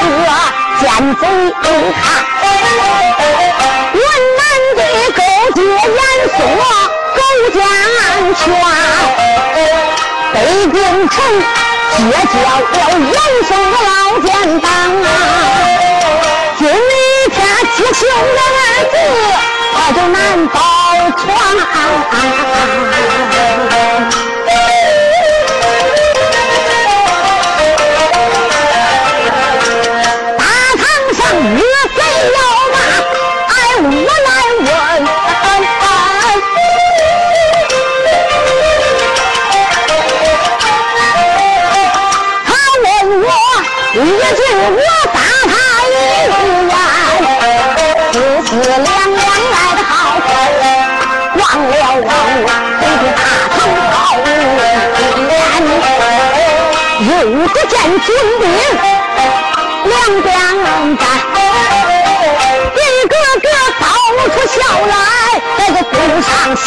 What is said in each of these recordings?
个奸贼汉，云南的勾结严肃勾践权，北京城结交了严嵩的老奸党啊！今日天吉庆的日子，他就难保全。我打他一眼，父子两两来的好。望了我他的大头盔，又不见军兵，两边站，一个个露出笑来，在这鼓上掀。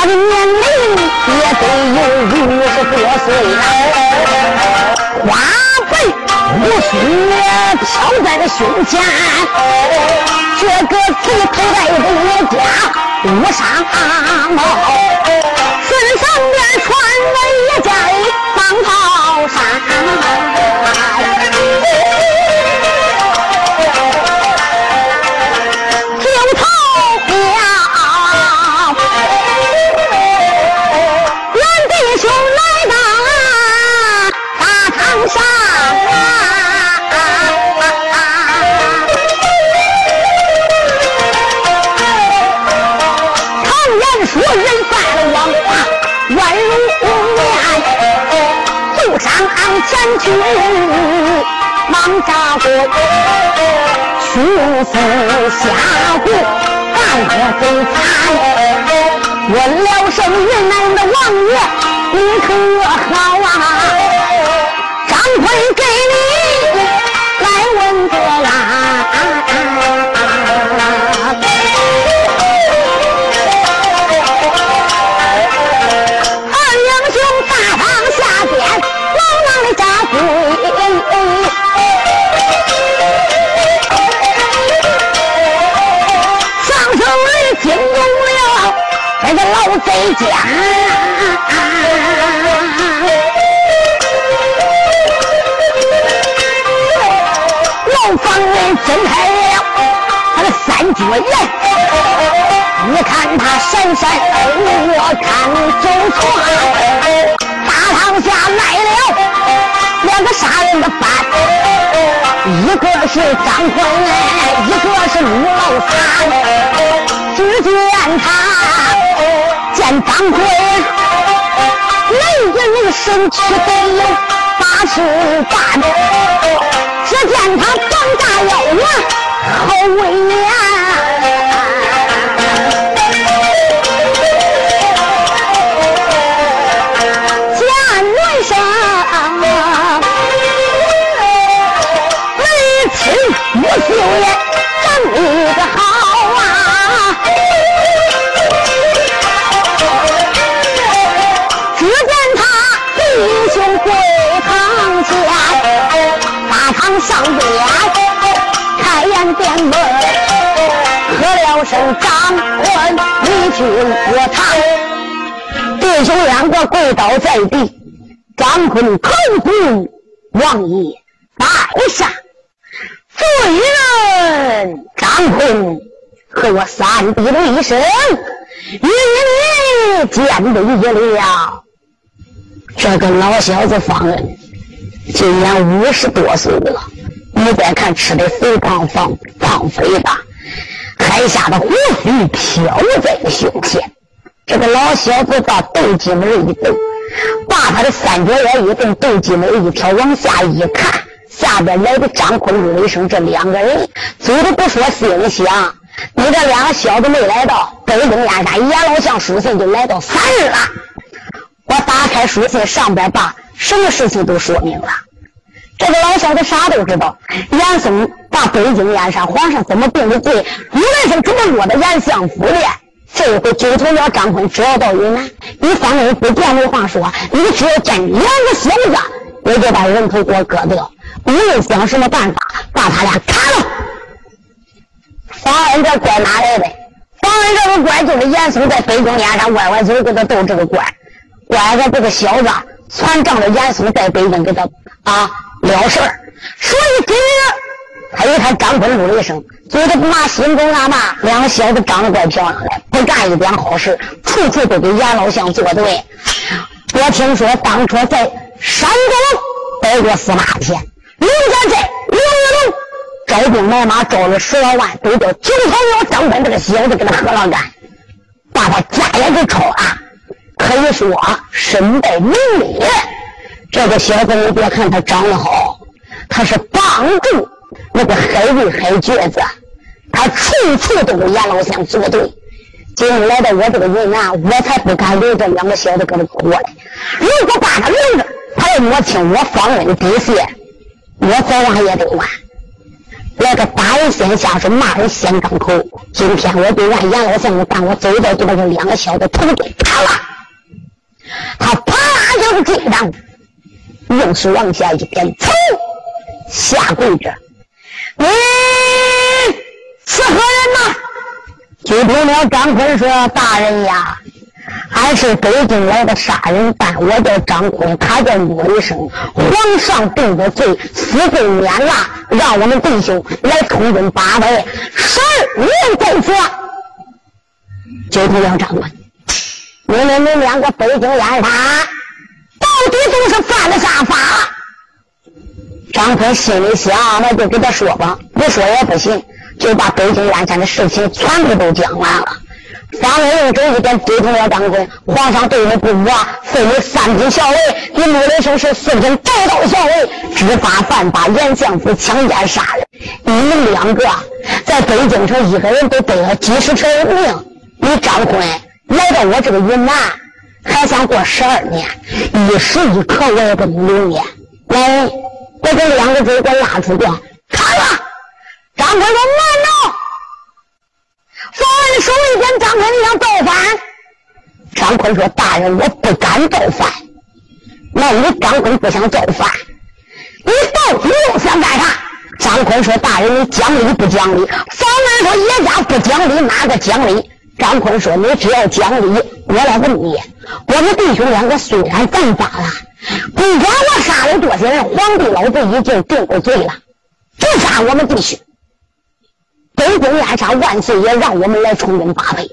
他的年龄也得有五十多岁了，花白胡须飘在了胸前，这个贼头戴的一家乌纱帽，身上边穿了一件蟒袍衫。前去忙扎过，去死下谷，干得贼惨。问了声云南的王爷，你可好啊？张奎家，老房人睁开了他的三角眼，你看他闪闪，我看走船，大堂下来了两个杀人的犯，一个是张坤，一个是陆老三，只见他。见掌柜，能人身气都有八十八，只见他膀大腰圆，好威严，见人生，没吃没喝。张嘴，开言点门，喝了声张坤，你去我唱。弟兄两个跪倒在地，张坤叩头王爷拜下，罪人张坤和我三弟的一生，与你见礼一礼。这个老小子方恩，今年五十多岁了。你再看吃的肥胖胖胖肥的，海下的胡须飘在胸前。这个老小子把斗鸡门一抖，把他的三角眼一瞪，斗鸡门一挑，往下一看，下边来的张坤、陆雷生这两个人，走的不说，心里想：你这两个小子没来到，北京燕山阎老相书信就来到三日了。我打开书信，上边把什么事情都说明了。这个老小子啥都知道。严嵩把北京燕山皇上怎么定的罪，陆来生怎么落的严相府的。这回九头鸟张坤只要到云南，你方人不见没话说，你只要见两个小子，我就把人头给我割掉。无论想什么办法，把他俩砍了。方恩这怪哪来的？方恩这个怪就是严嵩在北京燕山歪歪嘴给他斗这个怪。怪个这个小子传仗着严嵩在北京给他啊了事儿，所以今日他一看张坤怒了一声，觉得妈心中暗骂，两个小子长得怪漂亮的，不干一点好事，处处都给阎老相作对。我听说当初在山东待过司马迁，刘家寨刘玉龙招兵买马招了十来万，都叫九头鸟张坤这个小子给他喝了干，把他家也给抄了。可以说身败名裂。这个小子，你别看他长得好，他是帮助那个海瑞海瘸子，他处处都跟阎老相作对。今天来到我这个云南，我才不敢留这两个小子搁这过来。如果把他留着，他要摸清我方人的底细，我早晚也得完。来个打人先下手，骂人先张口。今天我就让阎老三的办，我走一道就把这两个小子头给砍了。他啪就是追上，又是往下一点，噌，下跪着。你是何人呐？就听了张坤说：“大人呀，俺是北京来的杀人犯，我叫张坤，他叫陆雷生。皇上定的罪，死罪免了，让我们弟兄来充军八百，十二年在此。”就听了张坤。你们你们两个北京燕山，到底都是犯了啥法？张坤心里想，那就跟他说吧，不说也不行，就把北京燕山的事情全部都讲完了。方文用这一点对通了张坤，皇上对你不薄，分你三品校尉，你陆雷生是四品带刀校尉，知法犯法，严相府强奸杀人。你们两个在北京城，一个人都背了几十条人命，你张坤。来到我这个云南，还想过十二年，一时一刻我也不能留念。来，我这两个字给我拉出去，看了。张坤说：“慢着！”方文手一点，张坤你想造反？张坤说：“大人，我不敢造反。”那你张坤不想造反，你到底又想干啥？张坤说：“大人，你讲理不讲理？”方文说：“叶家不讲理，哪个讲理？”张坤说：“你只要讲理，我来问你。我们弟兄两个虽然犯法了，不管我杀了多少人，皇帝老子已经定过罪了，不杀我们弟兄。北京燕山万岁爷让我们来充军八倍，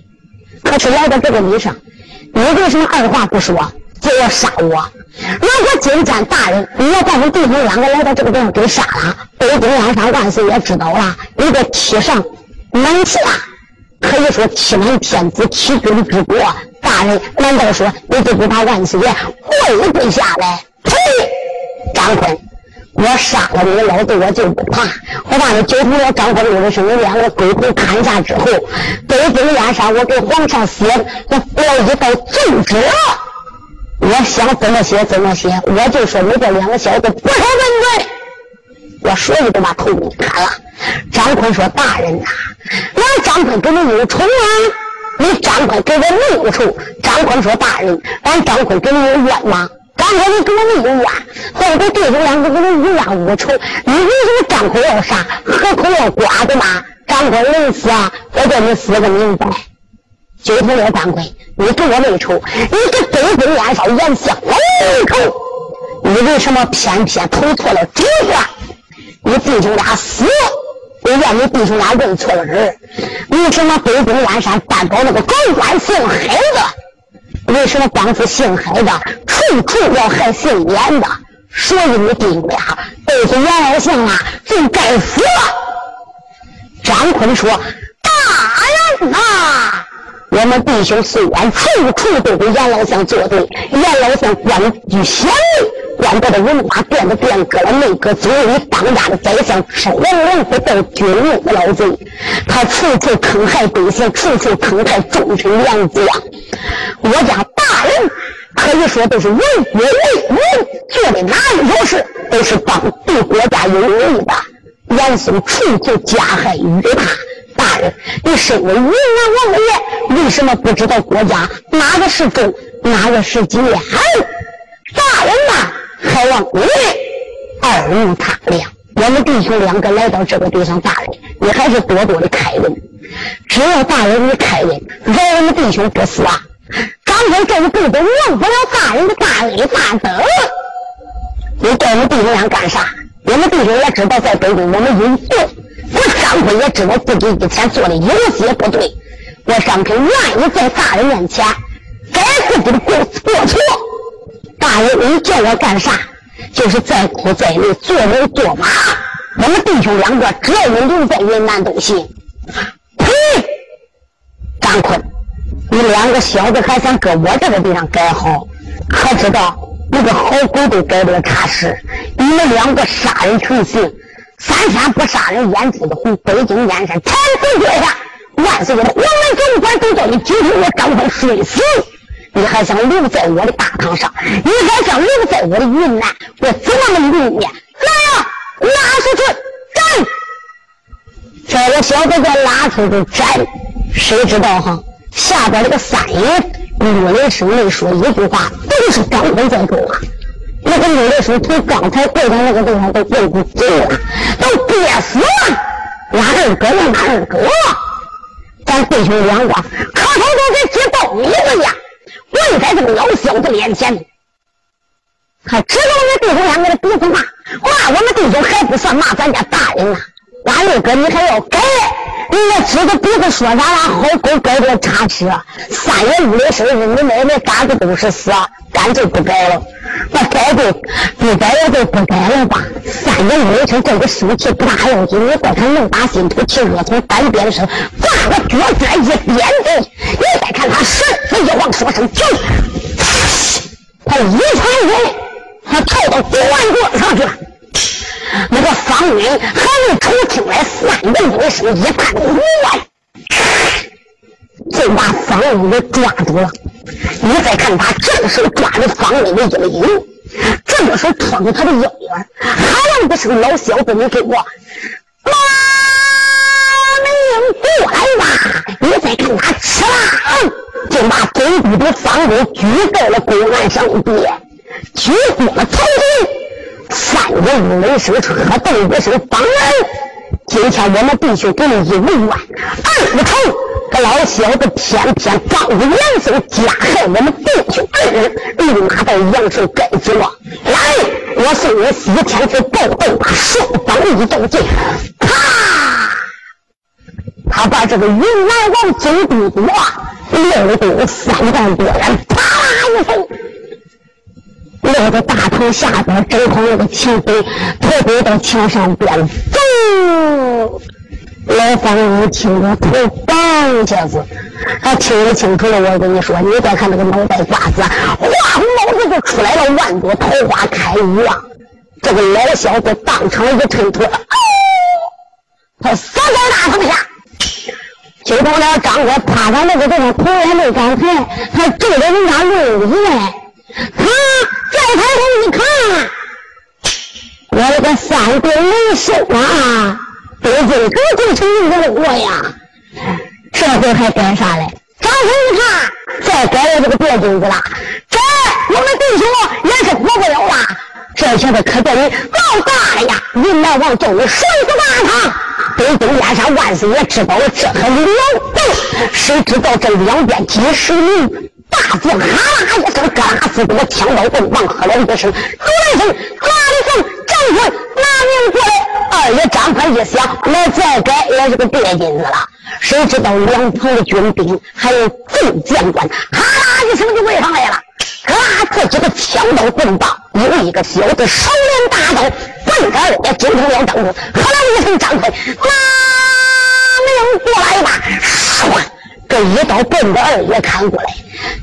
可是来到这个礼上，你为什么二话不说就要杀我？如果今天大人你要把我们弟兄两个来到这个地方给杀了，北京燕山万岁爷知道了，你得欺上瞒下。”可以说欺瞒天子，欺君之过。大人，难道说你就不怕万岁爷跪跪下来？呸！张坤，我杀了你，老子我就不怕。我把你九头鸟张坤六生，你两个鬼头砍下之后，北京燕山，我给皇上写我了一道奏折。我想怎么写怎么写，我就说你这两个小子不守本分。我说你都把头给砍了。张坤说：“大人呐，俺张坤跟你有仇啊！你张坤跟我没有仇。”张坤说：“大人，俺张坤跟你有冤吗？张坤你跟我没有冤，后头弟兄两个跟你无冤无仇，你为什么张口要杀，何口要刮的吗？张坤临死啊，我叫你死个明白。九头鸟张坤，你跟我没仇，你给北宫烟少严相没仇，你为什么偏偏投错了主啊？你弟兄俩死，我怨你弟兄俩认错了人。为什么北宫烟山担保那个高官姓海的？为什么当初姓海的处处要害姓严的？所以你弟兄俩都是阎老相啊，就该死。张坤说：“大人呐！”我们弟兄虽然处处都给阎老相作对，阎老相官居显位，官得的文化变得变革了，内阁总理当家的宰相，收王王不到军用的老贼，他处处坑害百姓，处处坑害忠臣良将。我家大人可以说都是为国为民，做的哪一件事都是帮对国家有利的。严嵩处处加害于他。大人，你身为云南王爷，为什么不知道国家哪个是忠，哪个是奸？大人呐，还望你二目他量。我们弟兄两个来到这个地方，大人，你还是多多的开恩。只要大人你开恩，饶我们弟兄不死啊！张飞这一辈子忘不了大人的大恩大德。你叫我们弟兄俩干啥？我们弟兄也知道，在北京我们有罪。我张坤也知道自己以前做的有些不对，我张坤愿意在大人面前改自己的过过错。大人，您叫我干啥？就是再苦再累，做人做马。我们弟兄两个，只要你留在云南都行。呸！张坤，你两个小子还想搁我这个地方改好？可知道你个好狗都改不了差事？你们两个杀人成性！三天不杀人，眼珠子红。北京燕山，天子脚下，万岁的黄门总管都叫你今天我赶快睡死。你还想留在我的大堂上？你还想留在我的云南？我怎么能留你？来呀，拉出去斩！这个小子叫拉出去斩，谁知道哈？下边这个三爷陆雷声没说一句话，都是张飞在说话。那个女的说：“从刚才跪在那个地方都跪不住了，死了。俺二哥呢？哪二哥？咱弟兄两个磕头都跟接苞米一样，跪在这个老小子面前，还指着我们弟兄两个的鼻子骂，骂我们弟兄还不算骂咱家大人呐。俺二哥，你还要给？你那指着鼻子说咱俩？好狗改这差池，三爷五的生日，你奶奶嘎子都是死，干脆不改了。”那改就不改也就不改了吧。三年五成，这个生气不大要紧，你过他能把心头气热从单边上把个脚尖一点地，你再看他身子一晃，说声停，他一传人，他跳到公安桌上去了。那个方云还没瞅清来，三个一声一看，哇！就把方云给抓住了。你再看他正手抓着方云的衣领，这个手托住他的腰眼，喊了一声：“老小子，你给我拿命过来吧！”你再看他吃啦，就把总督的方云举在了公案上边，举过了头顶。三个人五声喝动一声方人，今天我们弟兄给你一文万，二不成。这老小子偏偏刚着严嵩加害我们弟兄二人，立马到杨顺跟住了。来，我送你西天去报斗，双方一斗剑，啪！他把这个云南王总督的六斗三万多人，啪一声，落在大堂下边，正好那个秦飞头回到墙上边走。老方一听着头棒下子，他听得清楚了。我跟你说，你再看那个脑袋瓜子，哗，脑子就出来了，万朵桃花开一样。这个老小子当场一抻腿，哦，他死在大堂下。就到了张哥趴在那个地方，头也没敢抬，他对着人家论语呢。他再抬头一看，我这个三鬼没收啊！北京可就成一个我呀，这回还干啥嘞？张飞一看，再改了这个别金子了，这我们弟兄也是活不了了。这小子可叫你老大了呀！云南王叫你摔死大堂，北京边上万岁爷知道了这还了得？谁知道这两边几十名大将，哈啦一声，格拉斯多枪刀棍棒，喝了一声，喝了一声，喝了一声，张坤拿命过来。二爷张坤一想，来再改也是个别金子了。谁知道两旁的军兵还有众将官，哈啦一声就围上来了。嘎，这几个枪刀棍棒，有一个小子手连大刀，奔着二爷金头鸟张坤，喝了一声张坤，拿命过来吧！唰，这一刀奔着二爷砍过来。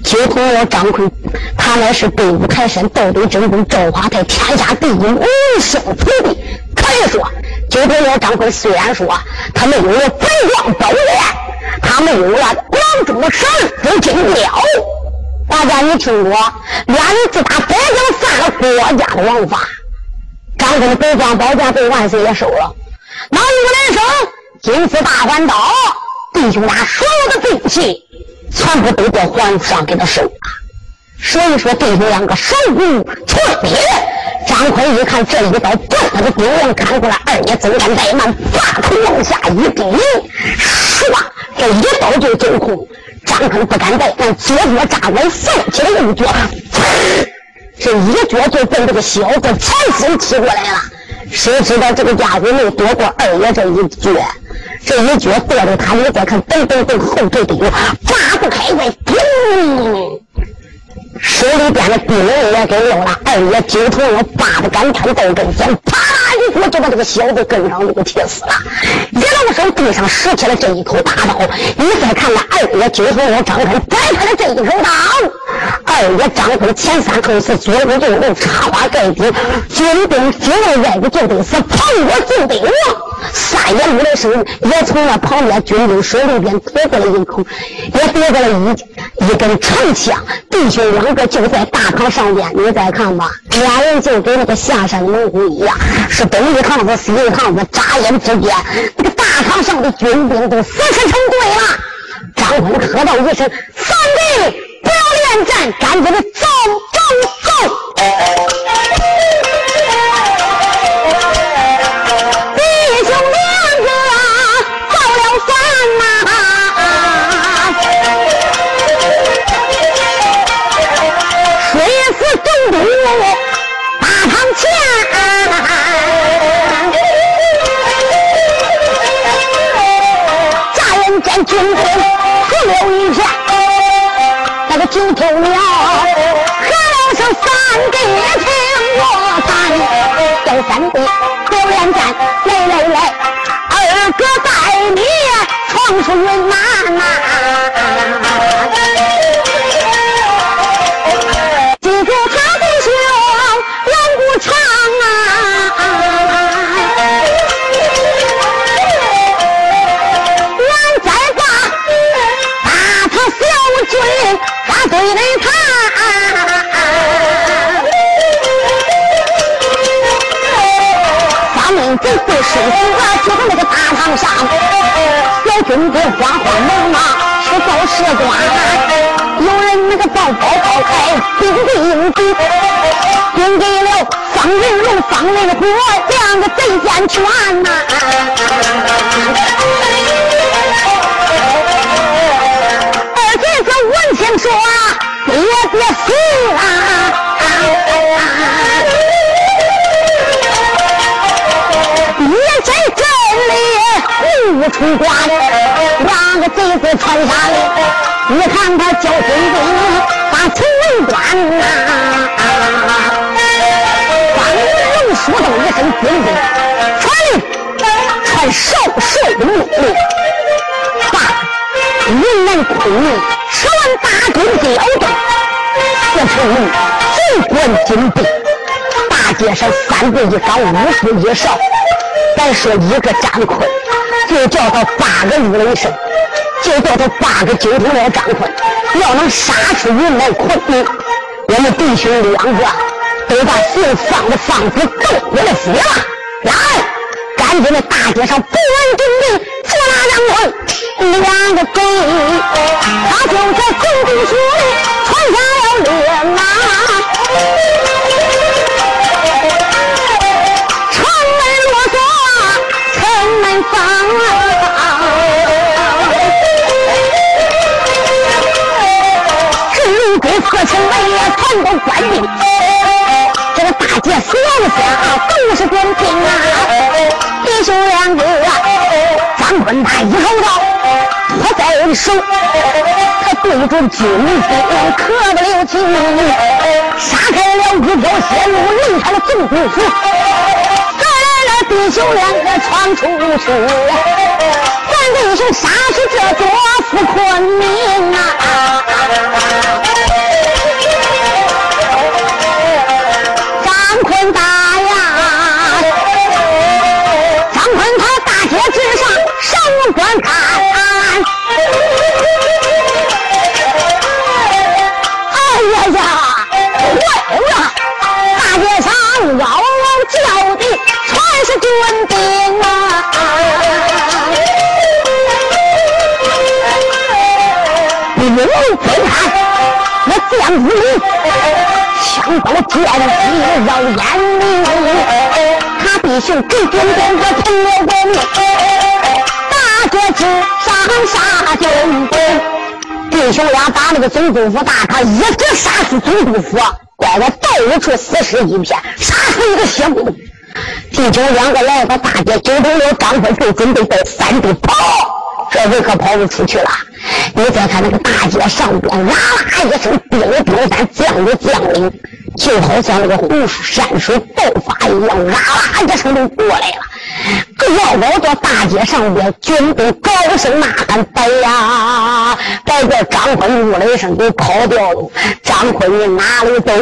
金头鸟张坤，他乃是北武开山道德真功赵华泰天下第一无双徒弟。可以说，金头鸟张坤虽然说他没有了北光宝剑，他没有了广州十二金镖。大家你听过，俩人自打北京犯了国家的王法，张奎的北疆宝剑被万岁爷收了，那五人生金丝大环刀，弟兄俩所有的兵器全部都叫皇上给他收了。所以说，弟兄两个手无寸铁。张坤一看这一刀断他的兵刃砍过来，二爷增加怠慢，把头往下一低，唰，这一刀就走空。张坤不敢怠慢，左脚扎稳，放起了右脚，这一脚就奔这个小子前身踢过来了。谁知道这个家伙没躲过二爷这一脚，这一脚跺着他，你再看，噔噔噔，后退丢，拔不开快，砰！手里边的兵也给溜了，二爷九头鸟扒着杆枪到跟前，啪啦一脚就把这个小子跟上就给踢死了。一老手地上拾起了这一口大刀，你再看那二爷九头鸟张开摆开了这一口刀，二爷张坤前三后四左右右右插花盖顶，军兵只要挨着就得死，旁我就得亡。三爷五的声也从那旁边军兵手里边夺过来一口，也夺过来一一根长枪，弟兄两。个就在大堂上边，你再看吧，俩人就跟那个下山猛虎一样，是东一趟子西一趟子，眨眼之间，那个大堂上的军兵都死死成队了。张坤喝道一声：“三弟，不要恋战，赶紧的走走走！”闯出了方云龙、方文虎两个贼先全呐。闻听说爹爹死了，也在这里无处关，两个贼子穿杀了。你看他叫军兵把城门关呐，一声军兵，传令，传少帅的命令，把云南昆明。十万大军调动，这城里尽管金兵，大街上三步一岗，五步一哨。咱说一个张坤，就叫他八个五雷声，就叫他八个九头鸟张坤。要能杀出云南昆明，我们弟兄两个你把姓方的方子都回来写了。来赶紧的大街上不远捉拿两个两个贼他就在滚滚胸里闯下了列马。城门落锁城门房关闭姐死下都是官兵啊！弟兄两个，张坤他一口刀托在手，他对准军兵可不留情，杀开了一条血路，留下了总督府。这来了弟兄两个闯出去，咱弟兄杀死这座府昆明啊！天打呀！张坤他大街之上上观看，哎呀呀，坏了！大街上嗷嗷叫的全是官兵啊！你没有天看，我见不你。枪刀剑戟绕眼里，他弟兄给军兵可成了我命，大哥之上杀军兵，弟兄俩把那个总督府大堂一直杀死总督府，怪我到处死尸一片，杀出一个血骨。弟兄两个来到大街，九头了张坤就准备到山地跑。这回可跑不出去了。你再看那个大街上边，啦啦一声，兵的兵山将的将领，就好像那个洪水山水爆发一样，啦啦一声就过来了。绕绕到大街上边，军兵高声呐喊：“白呀！”白叫张坤呜了一声，给跑掉了。张坤你哪里走？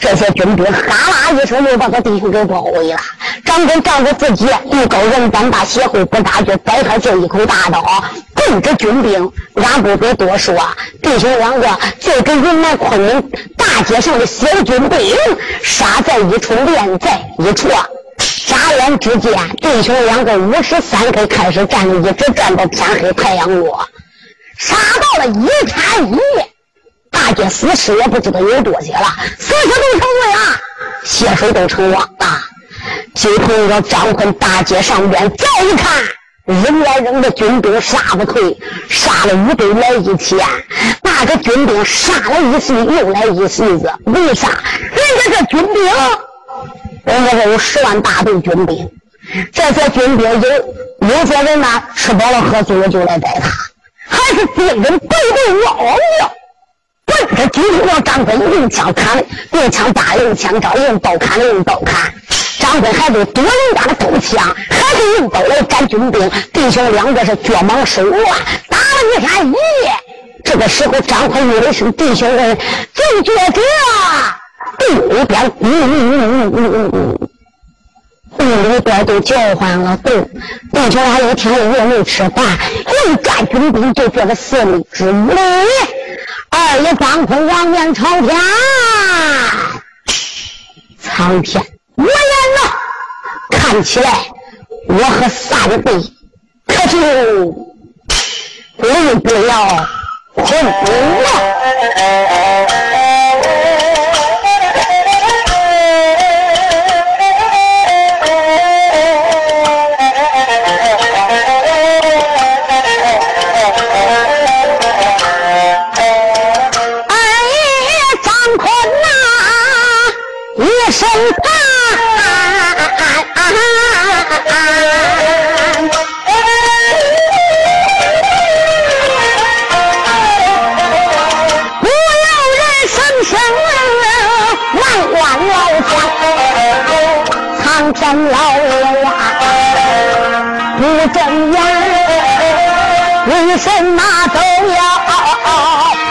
这些军兵哈啦一声，又把他弟兄给包围了。张坤仗着自己艺高人胆大，协会不大，就摆开这一口大刀，奔着军兵。俺不必多说，弟兄两个就跟云南昆明大街上的小军兵杀在一处，连在一处。眨眼之间，弟兄两个五十三开开始战斗，一直战到天黑，太阳落，杀到了一天一夜。大街死尸也不知道有多些了，死尸都成堆了，血水都成汪了。就从这张坤大街上边再一看，人来人的军兵杀不退，杀了五百来一千，那个军兵杀了一席又来一席子，为啥？人家这军兵，人家这有十万大队军兵，这些军兵有有些人呢，吃饱了喝足了就来逮他，还是敌人背对我哦哟。奔着金国张坤用枪砍，用枪打，用枪招，用刀砍用刀砍。张坤还得躲人家的刀枪，还得用刀来斩军兵。弟兄两个是脚忙手乱，打了一天一夜。这个时候，张坤一声：“弟兄们，就觉着地里边，嗯嗯嗯嗯嗯，地里边都叫唤了。对，弟兄俩一天一夜没吃饭，又战军兵，就觉得四里之内。二爷张坤仰面朝天，苍天，我言了，看起来我和三弟可就离不了婚了。山老爷呀，不睁眼，为什么都要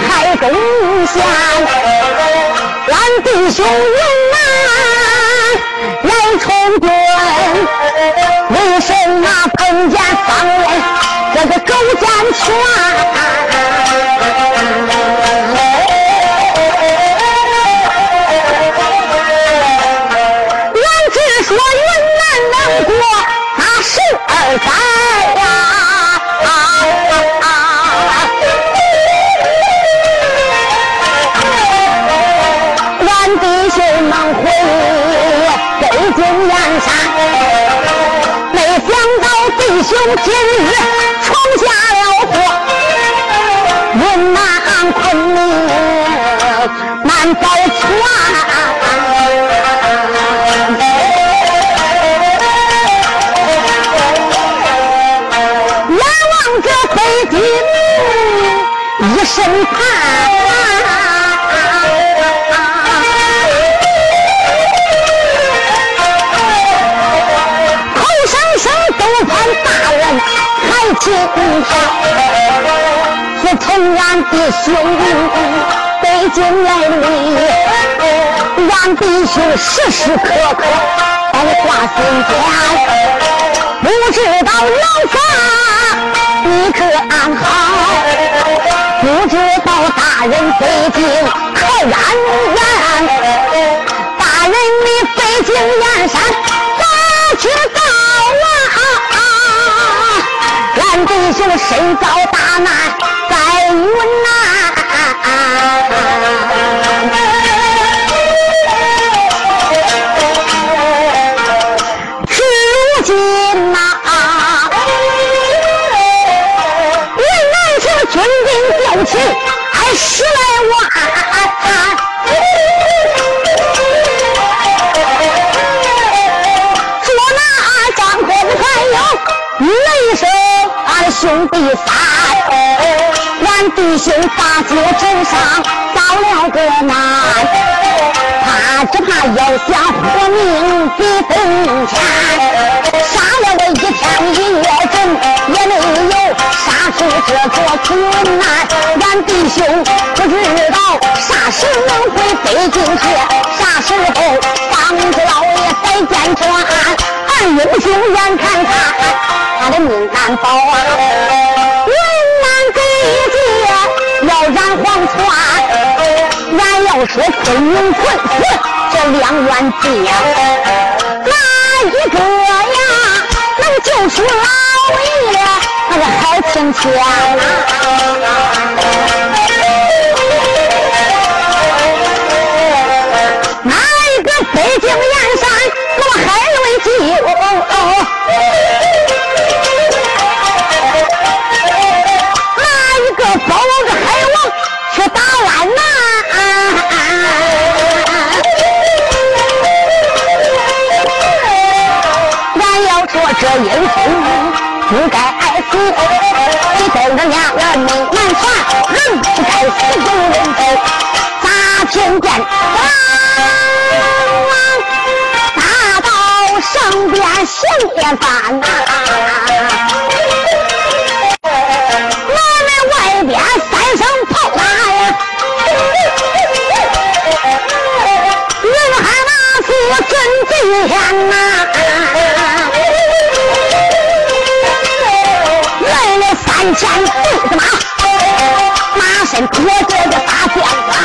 开东箱？俺弟兄勇啊，来冲关，为什么碰见三位这个狗奸犬？今日闯下了祸，云南昆明难保全。难望这北京，一身还清天。是同俺弟兄北京来里，俺弟兄时时刻刻都挂心间。不知道老法你可安好？不知道大人北京可安然？大人你北京燕山俺弟兄身遭大难在云南，至如今呐。云南的军兵调起，还十来兄弟三，俺弟兄大街之上遭了个难，他只怕要想活命比冬天，杀了我一天一夜整也没有。杀出这座困难，俺弟兄不知道啥时能回北京去，啥时候方子老爷再见转，俺英雄眼看他他的命难保啊！云南给界要染黄泉，俺要说昆明困死这两员将，哪一个呀能救出老爷？那个好亲切啊！哪一个北京燕山那么黑要说这英雄不该。你等着娘儿命难传，人不该死中人走，砸天剑，大道上边行天翻呐！我们外边三声炮打呀，人喊那是真惊天呐！三千对子马，马身拖着个大剑冠，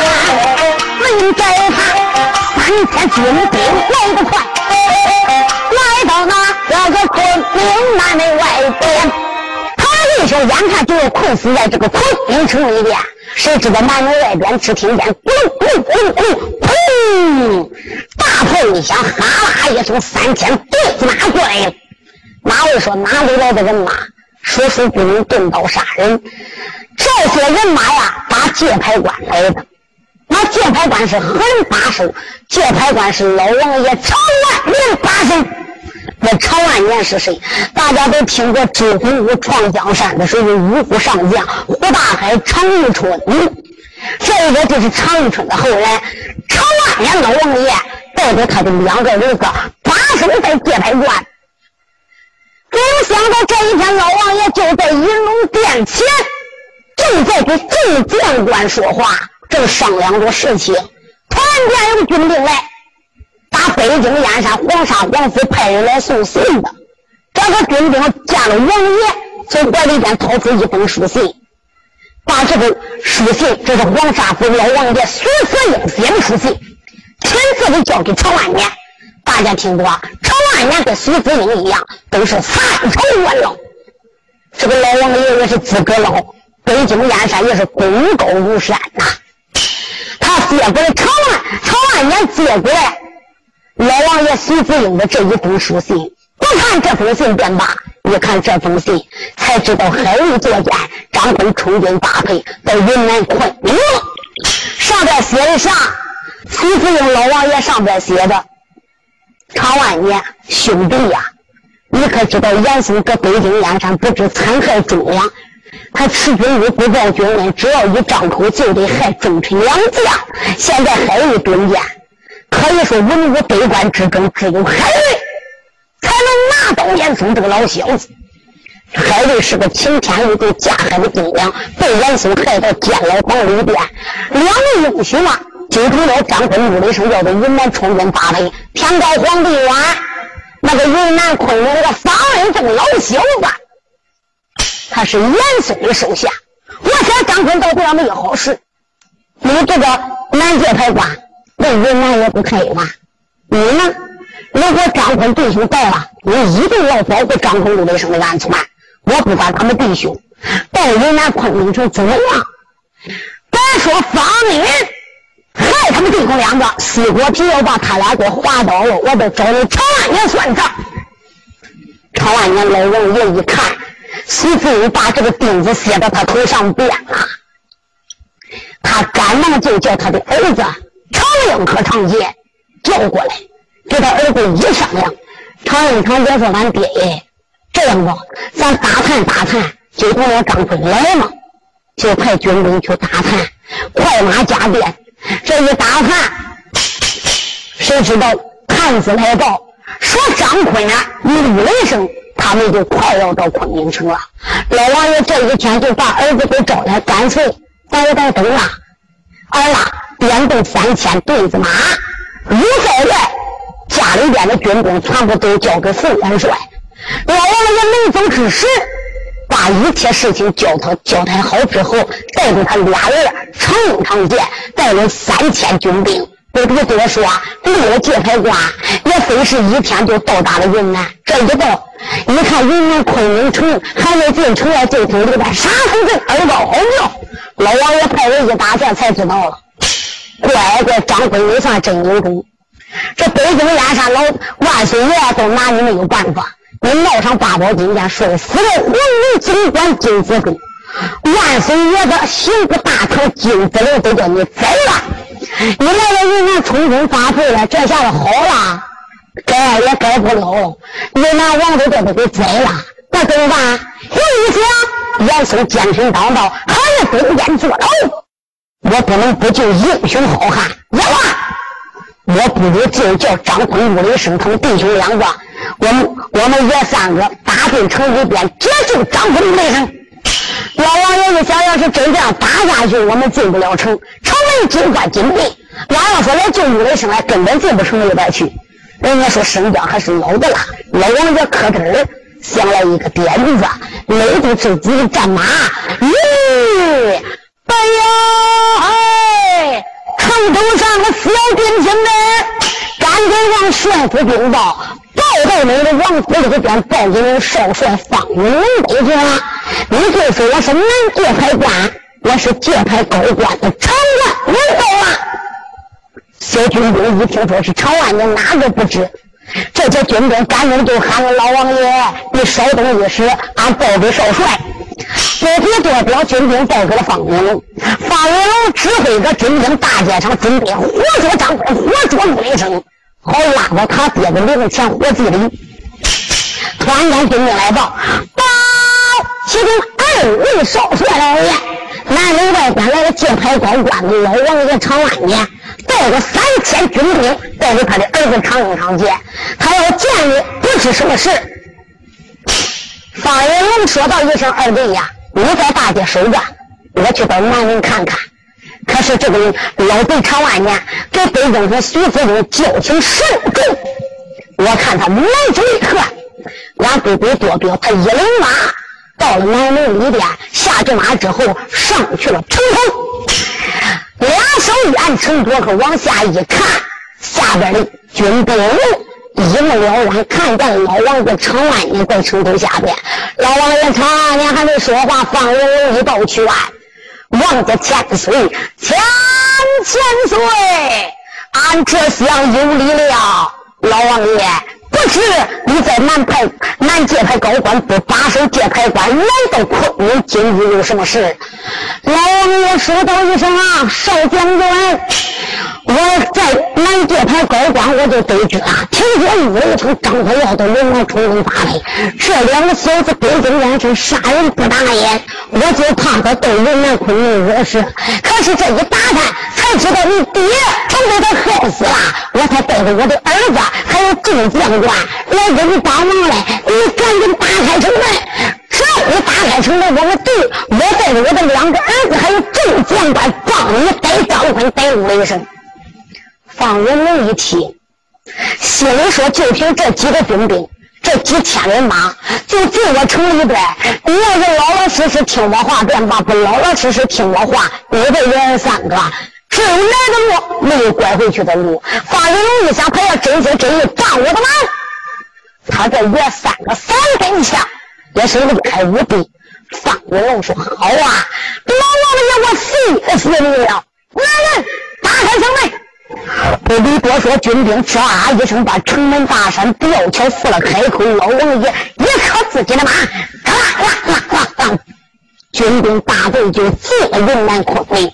问在他三千军兵来得快，来到那这个昆明南的外边，他一声眼看就要困死在这个昆明城里边，谁知道南门外边只听见咕噜咕噜咕噜咕噜，砰！大炮一响，哈啦一声，三千对子马过来了。马位说哪里来的人马？说书不能动刀杀人，这些人马呀，打界牌关来的。那界牌关是何人把守？界牌关是老王爷常万年把守。那常万年是谁？大家都听过周洪武闯江山的时候，五虎上将胡大海、常遇春。这个就是常遇春的后人。常万年老王爷带着他的两个儿子把守在界牌关。想到这一天，老王爷就在银龙殿前，正在给众将官说话，正商量着事情。突然间有军兵来，打北京燕山黄沙皇府派人来送信的。这个军兵见了王爷，从怀里边掏出一封书信，把这个书信，这是黄沙府老王爷徐子英写的书信，亲自的交给曹万年。大家听着，曹万年跟徐子英一样，都是三朝元老。这个老王爷也是资格老，北京燕山也是功高如山呐。他接过来曹万曹万年接过来老王爷徐子英的这一封书信，不看这封信便罢，一看这封信，才知道海瑞作奸，张坤充军搭配到云南昆明。上边写的啥？徐福英老王爷上边写的：“常万年兄弟呀，你可知道严嵩搁北京燕山不知残害忠良，他持军威不报君恩，只要一张口就得害忠臣良将。现在海瑞蹲监，可以说文武百官之中只有海瑞才能拿到严嵩这个老小子。海瑞是个擎天立地架海的精良，被严嵩害到监牢房里边，两位英雄啊！”就成了张坤、陆立生要的云南充军八百，天高皇帝远，那个云南昆明那个方恩正老小子，他是严嵩的手下。我想张坤到底上没有好事。你这个南界牌官对云南也不可以吧？你呢？如果张坤弟兄到了，你一定要保护张坤、陆立生的安全。我不管他们弟兄到云南昆明城怎么样，别说方恩。害他们弟兄两个，西果皮要把他俩给我划倒了，我得找你常万年算账。常万年老王爷一看，徐福英把这个钉子卸到他头上变了，他赶忙就叫他的儿子常应和常杰叫过来，给他儿子一商量。常应常杰说：“俺爹耶，这样吧，咱打探打探，就等我张坤来嘛，就派军兵去打探，快马加鞭。”这一打探，谁知道探子来报说张坤啊，与陆雷声，他们就快要到昆明城了。老王爷这一天就把儿子给招来，干脆摆摆灯啊，儿啊，点动三千对子马，五在外，家里边的军功全部都交给副元帅。老王爷临走之时。把一切事情交他交代好之后，带着他俩人乘长剑，带了三千军兵。不必多说，立了界牌关，也非是一天就到达了云南。这一到，一看云南昆明城还没进城啊，就听里边啥声震，耳高吼叫。老王爷派人一打听，才知道了，乖乖，张坤没算真有种。这北京燕山老万岁爷都拿你没有办法。你闹上八宝金殿，摔死了皇陵警官金子忠，万岁爷的刑部大堂金子龙都叫你宰了。你来了云南冲锋发配了，这下子好了，改也改不了了。云南王都叫他给宰了，那怎么办？有一想，严嵩奸臣当道，还是蹲监坐牢，我不能不救英雄好汉。要啊，我不如就叫张坤、陆离生他们弟兄两个。我们我们爷三个打进城里边，解救张坤的生。老王爷一想，要是真这样打下去，我们进不了城。城门紧关紧闭，老王说来救陆雷生来，根本进不城里边去。人家说生姜还是老的辣。老王爷可真想来一个点子，勒住自己的战马，咦，哎呀，哎，城头上的小兵听的。赶紧往帅府禀报，报到你的王府里边，报给你少帅方云龙得去了。你就说我是南界牌官，我是界牌高官的长官，能到了。小军兵一听说是长万年，哪个不知？这些军兵赶紧就喊了老王爷，你稍等一时，俺报给少帅。不必多表，军兵报给了方云龙。方云龙指挥着军兵大街上准备活捉张坤，活捉陆雷声。好拉着他爹的灵前活祭里。突然间，军兵来报：报，其中二位少帅老爷，南门外边来了界牌高官的老王爷常万年，带着三千军兵，带着他的儿子常英、常杰，他要见你，不是什么事。方云龙说道一声：“二弟呀，你在大街守着，我去到南门看看。”可是这个老贼常万年跟北京和徐福忠交情甚重，我看他难走一刻。俺不必多表，他一领马到了南门里边，下着马之后上去了城头，两手一按城垛口往下一看，下边的军兵一目了然，看见老王爷常万年在城头下边。老王爷常万年还没说话，方有一道拳。王家千岁，千千岁，俺这厢有礼了。老王爷，不是你在南牌南界牌高官不把守界牌关，来到昆明，今日有什么事？老王爷说道一声啊，少将军，我在南界牌高官，我就得知了，听说玉雷城张飞要到云南冲锋发配，这两个小子背井离山，杀人不眨眼，我就怕他对云南昆明惹事。可是这一打探，才知道你爹都被他害死了，我才带着我的儿子还有众将官来给你帮忙嘞。你赶紧打开城门，只要你打开城门，我们队，我带着我的两个儿子还有众将官帮你逮张坤、逮陆雷声。方云龙一听，心里说：就凭这几个兵兵。这几千人马就进我城里边，你要是老老实实听我话便罢，不老老实实听我话，你这人三个只有来的路，没有拐回去的路。方云龙一想，他要真心真意帮我的忙，他这我三个三根枪也是一个开武兵。方云龙说：“好啊，老王爷，我谢死你了！来人，打开城门。”不必多说，军兵吱啊一声把城门大山吊桥撕了开口。老王爷一靠自己的马，啦啦啦啦，军兵大队就进了云南昆明。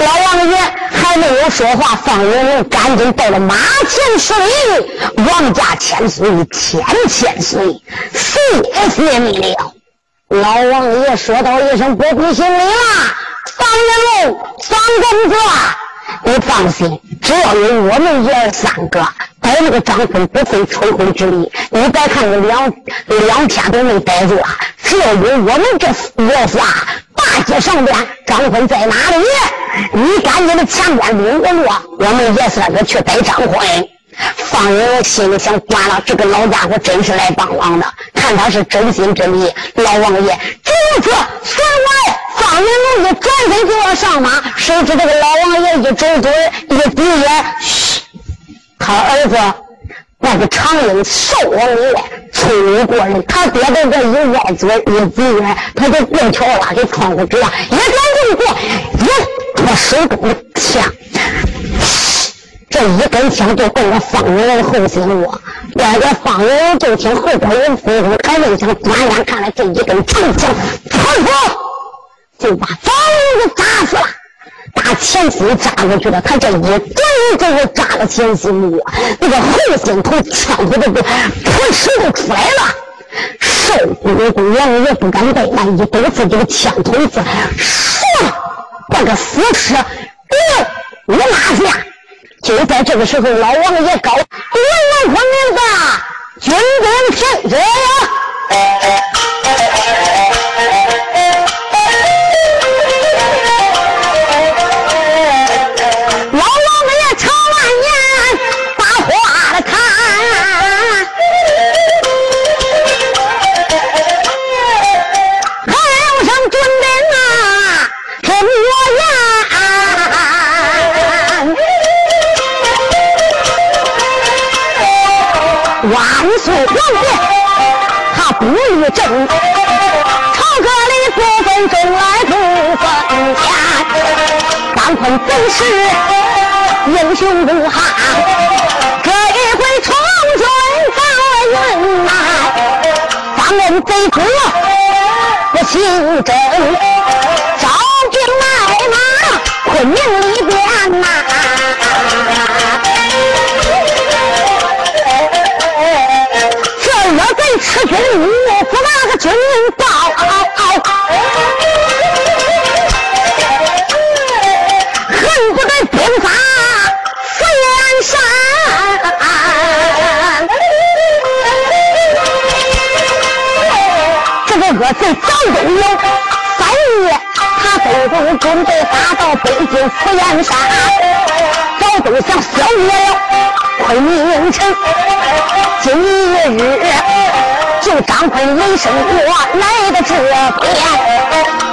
老王爷还没有说话，方云龙赶紧到了马前施礼：“王家千岁，千千岁，谢谢你了。”老王爷说道一声：“不必行礼了，方云龙，方公子。”你放心，只要有我们爷儿三个逮那个张坤，不费吹灰之力。你别看你两两天都没逮住啊，只要有我们这爷仨大街上边，张坤在哪里？你赶紧的前边领着路，我们爷三个去逮张坤。方云心里想：管了，这个老家伙真是来帮忙的，看他是真心真意。老王爷，如此随我。方云龙一转身就要上马，谁知这个老王爷一皱嘴，一闭眼，嘘，他儿子那个长英少王爷聪明过人，他爹在这一歪嘴一闭眼，他就过桥了，给窗户纸啊，一转就过，一他手中的枪，这一根枪就奔着方云龙后心窝。外边方云龙就听后边人呼呼，还没想转眼看来这一根长枪，唰唰。就把房子砸死了，打前心扎过去了。他这一转就是扎了前心窝，那个后心头枪头都不噗嗤都出来了。瘦骨骨王爷不敢怠慢，一抖自己的枪头子，唰，把个死尸给我拉下。就在这个时候，老王爷高，王王名字，军兵听着呀。奸，张坤本是英雄如汉，这一回从军在云南，方人贼多不姓真，招兵买马昆明里边呐。这二贼吃军务，不那个军报，这个恶贼早都有三月，他都都准备打到北京福岩山，早都想消灭了昆明城。今日。就张坤没生过来的这边，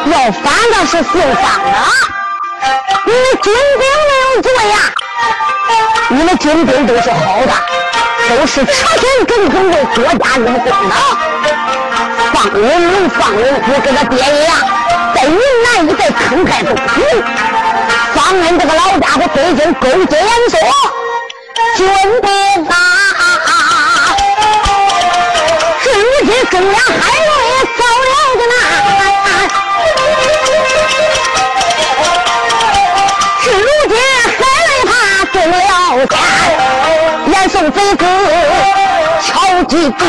要反的是姓方的，你们军兵没有罪呀，你们军兵都是好的，都是彻心耿耿为国家用功的。方云龙、方云虎跟他爹一样，在云南一带坑害不平，方恩这个老家伙北京勾结严嵩，军兵啊！中央海瑞走了的那，至如今海瑞他中了天，严嵩贼子敲击兵，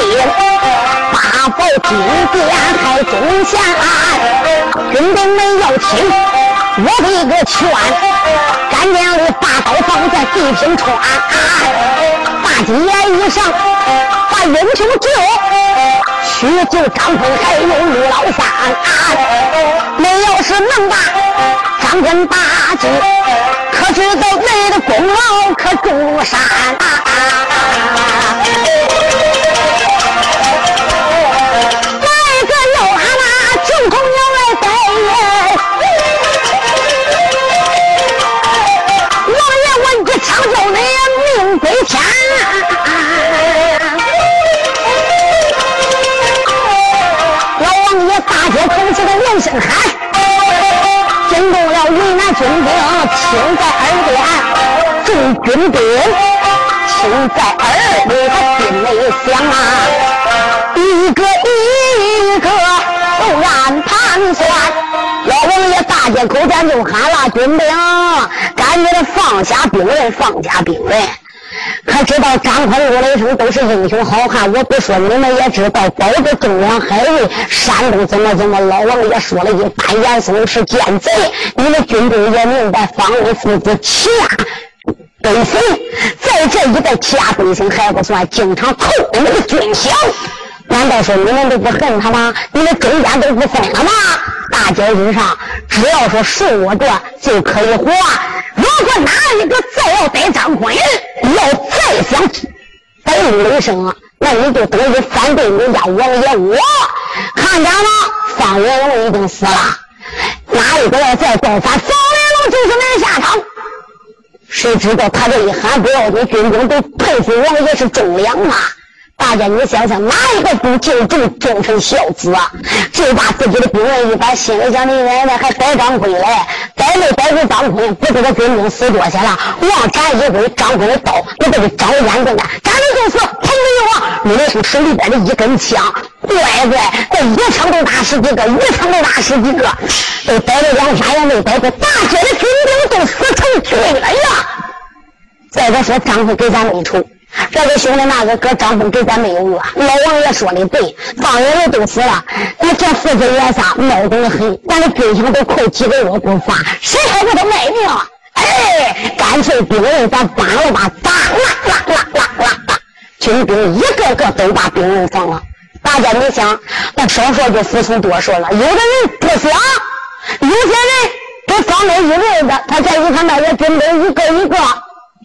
宝金殿还中线，军兵们要听我的一个劝，干将的把刀放在地平川，大街一上把英雄救。去救张坤，还有陆老三，没有是能把张坤打救，可知道你的功劳可重山这个连。声喊，惊动了云南军兵，听在耳边，众军兵听在耳里，他心里想啊，一个一个都暗盘算。老王爷大街口前就喊了，军兵，赶紧放下兵刃，放下兵刃。我知道张坤、吴雷声都是英雄好汉，我不说你们也知道。保着中央海卫，山东怎么怎么？老王也说了一番，严嵩是奸贼，你们军中也明白。方文父子欺压百姓，在这一带欺压百姓还不算，经常扣我们的军饷。难道说你们都不恨他吗？你们中间都不分了吗？大街之上，只要说手握着就可以活。如果哪一个再要逮张坤，要再想逮陆雷声，那你就等于反对你家王爷我。看见了，方元龙已经死了，哪一个要再造反，方元龙就是你的下场。谁知道他这一喊不要紧，军中都佩服王爷是忠良啊。大家，你想想，哪一个不敬重忠臣孝子啊？就把自己的兵刃一摆，心里想：你奶奶还逮张坤嘞？逮没逮住张坤？不知道军兵死多些了。往斩一挥，张坤的刀，那都是招眼睛的，斩了就死，砰的一往，陆雷手里边的一根枪，乖乖，这一枪都打十几个，一枪都打十几个，都逮了两下也没逮住。大街的军兵都死成堆了呀！再者说，张坤给咱没仇。这个兄弟，那个搁张峰给咱没有恶。老王爷说的对，方元龙都死了，那这父子爷仨孬得很，咱的军饷都快几个月不发，谁还给他卖命？哎，干脆兵刃咱搬了吧，打啦啦啦啦啦啦！军兵一个个都把兵刃放了。大家你想，那少说就服从多说了。有的人不想，有些人给放了一位的，他再一看那些军兵一个一个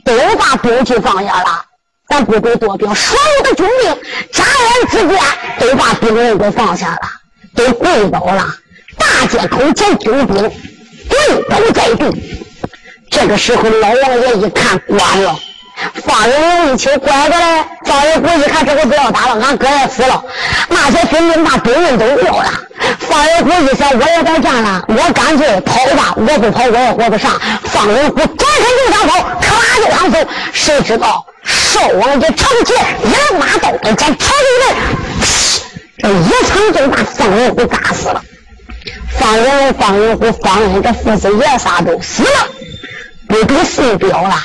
都把兵器放下了。咱不给多兵，所有的军兵眨眼之间都把兵刃给放下了，都跪倒了。大街口前军兵跪倒在地。这个时候，老王爷一看，完了。方元龙一听，乖乖嘞！方元虎一看，这回不要打了，俺哥也死了。那些军兵把兵刃都撂了。方元虎一想，我也该战了，我干脆跑吧！我不跑，我也活不上。方元虎转身就想跑，咔啦就想走，谁知道？少王爷长剑一马刀，给咱朝里来，这一枪就把方文虎打死了。方文、方文虎、方恩这父子爷仨都死了，不比姓彪了。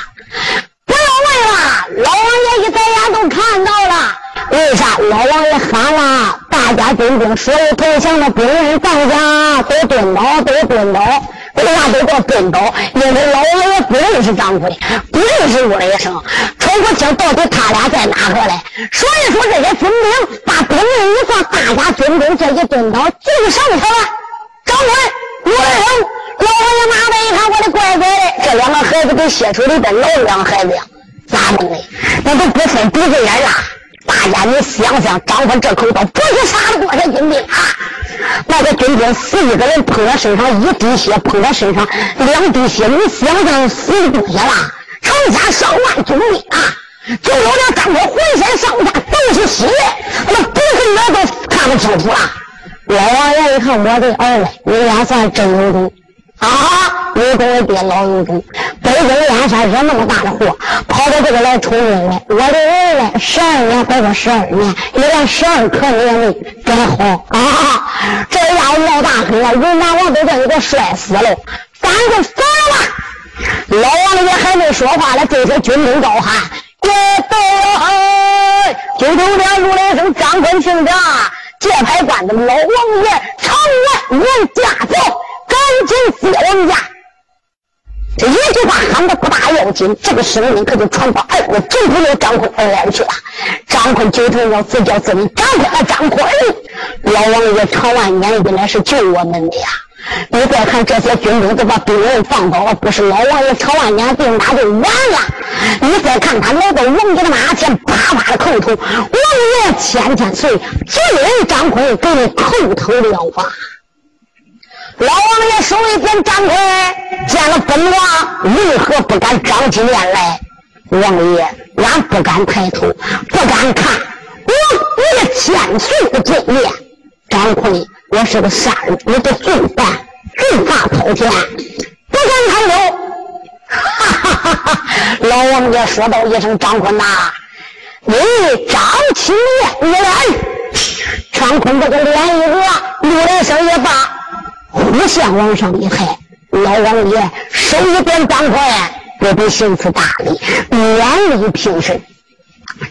老王爷一抬眼都看到了。为啥？老王爷喊了，大家军兵所有投降的兵人放下，都蹲倒，都蹲倒。为啥都叫蹲倒？因为老王爷不认识张奎，不认识陆雷声。不清到底他俩在哪个嘞？所以说这些军兵把兵刃一放，大家军兵这一蹲倒就剩他了。长官，我来老王爷妈的一看，我的乖乖的，这两个孩子跟血水里边老两孩子呀，咋弄的？那都不分鼻子眼了！大家你想想，张坤这口刀不是杀了多少军兵啊？那个军兵死一个人，碰他身上一滴血，碰他身上两滴血，你想想死多少了？成千上万军兵啊，就有点张坤浑身上下都是血，那鼻子眼都看不清楚了。老王爷一看我的儿子，你俩算真有种啊！有种的爹老有种，北京燕山惹那么大的祸，跑到这个来充军来。我的儿子十二年，别说十二年，你连十二颗你也没真好啊！这家伙闹大黑了，云南王都叫你给摔死了，咱就死了！老王爷还没说话呢，这些军兵高喊：“别动！”就听见如来声，张坤听着，界牌关的老王爷朝外往家走，赶紧接王家。这一句话喊的不大要紧，这个声音可就传到耳朵，就不由张坤耳来去了。张坤九头要自叫自名张坤啊，张坤！老王爷长万年原来是救我们的呀！你再看这些军兵都把病人放倒了，不是老王爷长万年病打就完了。你再看他来到王爷的马前，叭叭的叩头，王爷千千岁，就人张坤给你叩头了吧。老王爷手一点，张坤见了本王，为何不敢张起脸来？王爷，俺不敢抬头，不敢看王爷千岁的尊严。张坤，我是个杀人的罪犯，罪发滔天，不敢抬头。哈哈哈哈！老王爷说道一声：“张坤呐，你张起脸来。”张坤这个脸一热，怒了一声也罢。弧线往上一抬，老王爷手一点，张坤不必行此大礼，免礼平身。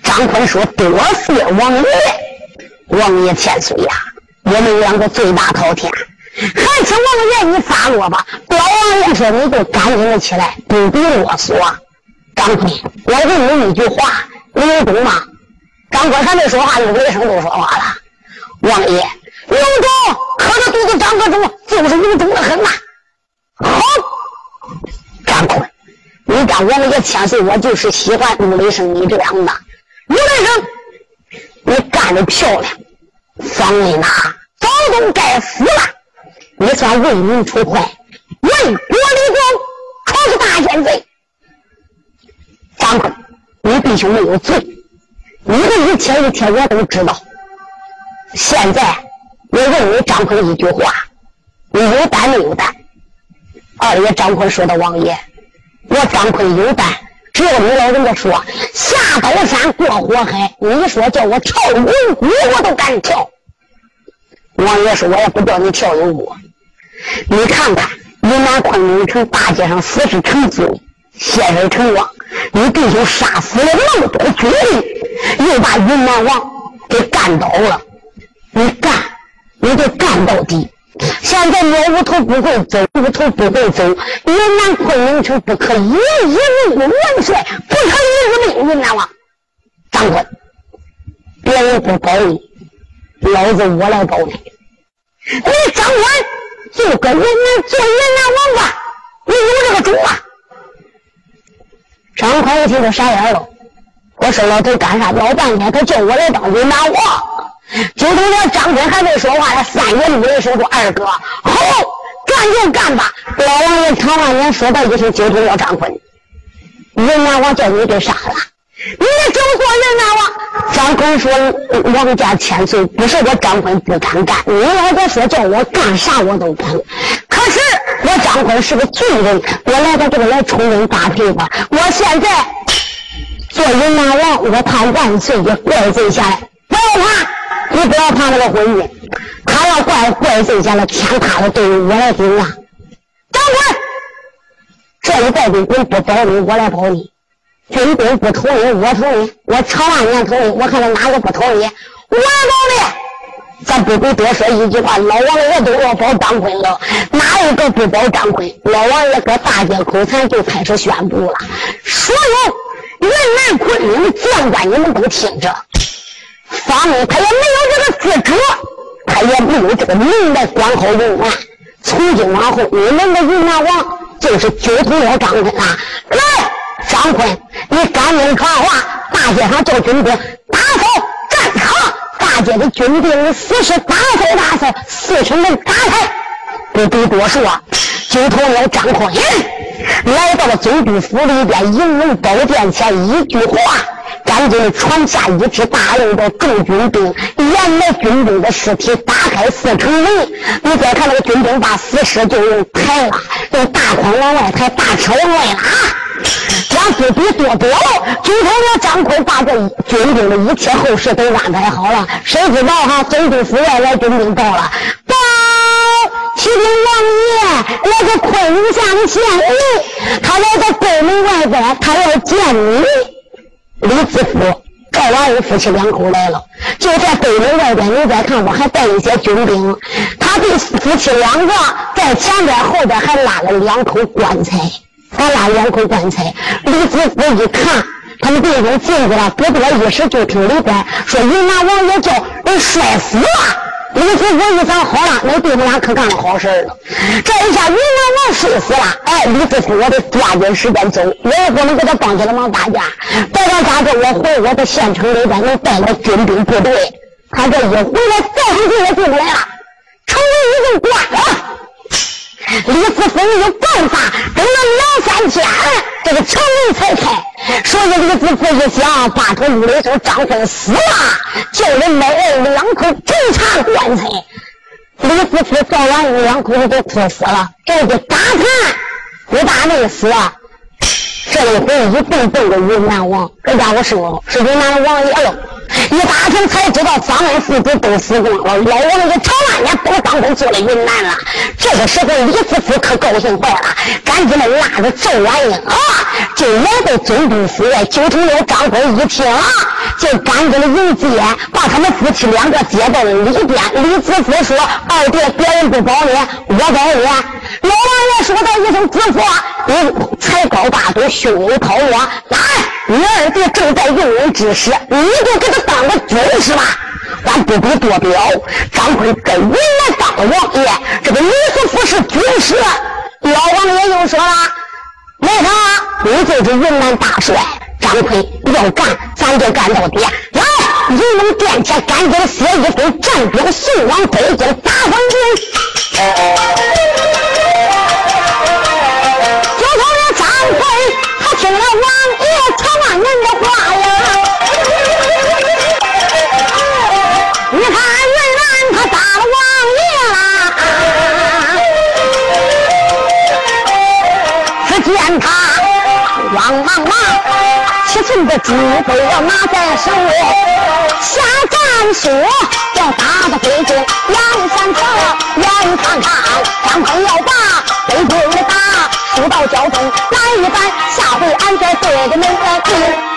张坤说：“多谢王爷，王爷千岁呀！我们两个罪大滔天，还请王爷你发落吧。”老王爷说：“你就赶紧的起来，不必啰嗦。”张坤，我问你一句话，你有懂吗？张坤还没说话，陆医生都说话了，王爷。有种，可着肚子长个肿，就是有种的很呐。好，张坤，你干王爷千岁，我就是喜欢陆雷生你这样的。陆雷生，你干的漂亮，方林呐，早都该死了。你算为民除害，为国立功，可是大奸贼。张坤，你弟兄没有罪，你的一切一切我都知道。现在。我问你张坤一句话，你有胆没有胆？二爷张坤说的王爷，我张坤有胆，只要你老人家说下刀山过火海，你说叫我跳云谷，我都敢跳。王爷说，我也不叫你跳云谷。你看看云南昆明城大街上死尸成堆，血水成网，你弟兄杀死了那么多军兵，又把云南王给干倒了，到底！现在苗无头不会走，无头不会走。云南昆明城不可一日命元帅，不可一日命云南王。张坤，别人不保你，老子我来保你。你张坤就搁云南做云南王吧，你有这个主啊？张坤一听就傻眼了，我说老头干啥？老半天他叫我来当云南王。就等着张坤还没说话呢，三爷怒的说：“说二哥，好，干就干吧！”老王爷常万年说道一声：“就听要张坤，云南王叫你给杀了，你就做云南王。”张坤说：“王家千岁，不是我张坤不敢干，你老哥说叫我干啥我都干。可是我张坤是个罪人，我来到这个来充任大罪吧。我现在做云南王，我怕万岁也怪罪下来，不要怕。”你不要怕那个婚姻，他要怪怪罪下来，天塌了，对于我来顶啊！长官，这里带兵不保你，我来保你。军兵不同意，我同意。我长万年同意，我看看哪个不同意，我来保你。咱不必多说一句话，老王爷都要保张坤了，哪一个不保张坤？老王爷搁大街口前就开始宣布了：所有云南昆明的将官，你们都听着。方毅他也没有这个资格，他也没有这个名来管好云南。从今往后，你们的云南王就是九头鸟张坤啊！来，张坤，你赶紧传话，大街上叫军兵打扫战场，大街的军兵死尸打扫打扫，四城门打开。不必多说，九头鸟张坤来到了总督府里边，迎龙宝殿前，一句话。赶紧传下一支大令，到众军兵掩埋军兵的尸体，打开四城门。你再看那个军兵把死尸就用抬了，用大筐往外抬，大车往外拉。将俺不必多表。就头这张奎把这军兵的一切后事都安排好了，谁知道哈？总督府外来军兵到了，报启禀王爷，那个昆明县的县令，他来到宫门外边，他要见你，李知府。赵王爷夫妻两口来了，就在北门外边。你再看，我还带一些军兵。他的夫妻两个在前边，后边还拉了两口棺材，还拉两口棺材。李子福一看，他们弟兄进去了，不多一时就听里边说云南王爷叫人摔死了。李子福一想，好了，那弟兄俩可干了好事了。这一下云南王睡死了，哎，李子福，我得抓紧时间走，我也不能给他帮起了忙大家。带到家之我回我的县城里边，能带了军兵部队。他这一回来，再上去也进不来了，城门已经关了。李子福有办法，等了两三天，这个城门才开。所以李子福一想，把头屋里头张飞死了，叫人买来两口正常棺材。李子福造完两口子都哭死了，这个打探武大内死。这一回一蹦蹦的云南王，这家伙是是云南王爷了。一打听才知道，张恩父子都死光了。老王爷长安年都当官做了云南了。这个时候，李子福可高兴坏了，赶紧的拉着赵元英啊，就来到总督府。九头鸟张飞一听，就赶紧的迎接，把他们夫妻两个接到了里边。李子福说：“二弟，别人不保你，我保你。”老王爷说道一声：“子福，你才高八斗，胸有韬略，来。”你二弟正在用人之时，你就给他当个军师吧。咱不必多表，张坤跟云南当王爷，这个李子福是军师。老王爷又说了：“没啥，你就是云南大帅。张奎要干，咱就干到底。来，银龙殿前，赶紧写一封战表，送往北京打将军。”见他慌忙忙，七寸的金杯要拿在手，下战书要打的北京梁山城，眼看看张飞要把北京的打。输到交通来一班，下回俺再对着门来听。